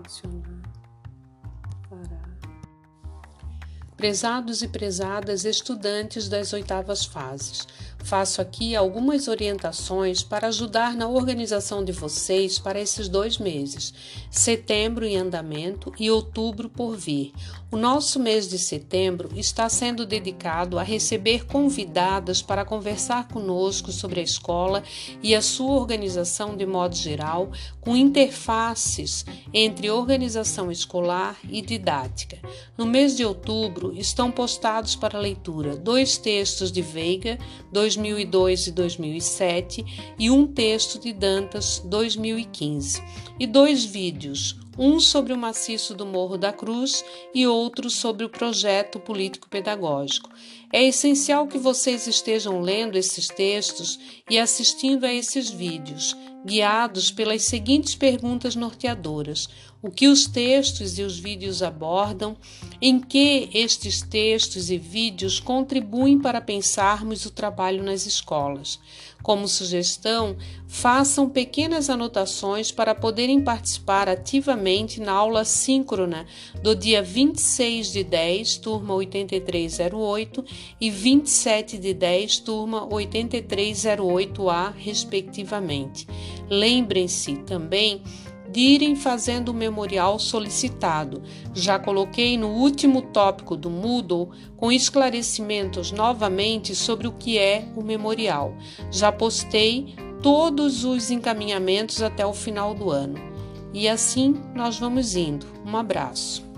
adicionar, parar. Prezados e prezadas estudantes das oitavas fases, faço aqui algumas orientações para ajudar na organização de vocês para esses dois meses, setembro em andamento e outubro por vir. O nosso mês de setembro está sendo dedicado a receber convidadas para conversar conosco sobre a escola e a sua organização de modo geral, com interfaces entre organização escolar e didática. No mês de outubro, estão postados para leitura dois textos de Veiga, 2002 e 2007, e um texto de Dantas, 2015, e dois vídeos, um sobre o maciço do Morro da Cruz e outro sobre o projeto político-pedagógico. É essencial que vocês estejam lendo esses textos e assistindo a esses vídeos, guiados pelas seguintes perguntas norteadoras: o que os textos e os vídeos abordam, em que estes textos e vídeos contribuem para pensarmos o trabalho nas escolas. Como sugestão, façam pequenas anotações para poderem participar ativamente na aula síncrona do dia 26 de 10, turma 8308 e 27 de 10, turma 8308A, respectivamente. Lembrem-se também de irem fazendo o memorial solicitado. Já coloquei no último tópico do Moodle com esclarecimentos novamente sobre o que é o memorial. Já postei todos os encaminhamentos até o final do ano. E assim nós vamos indo. Um abraço.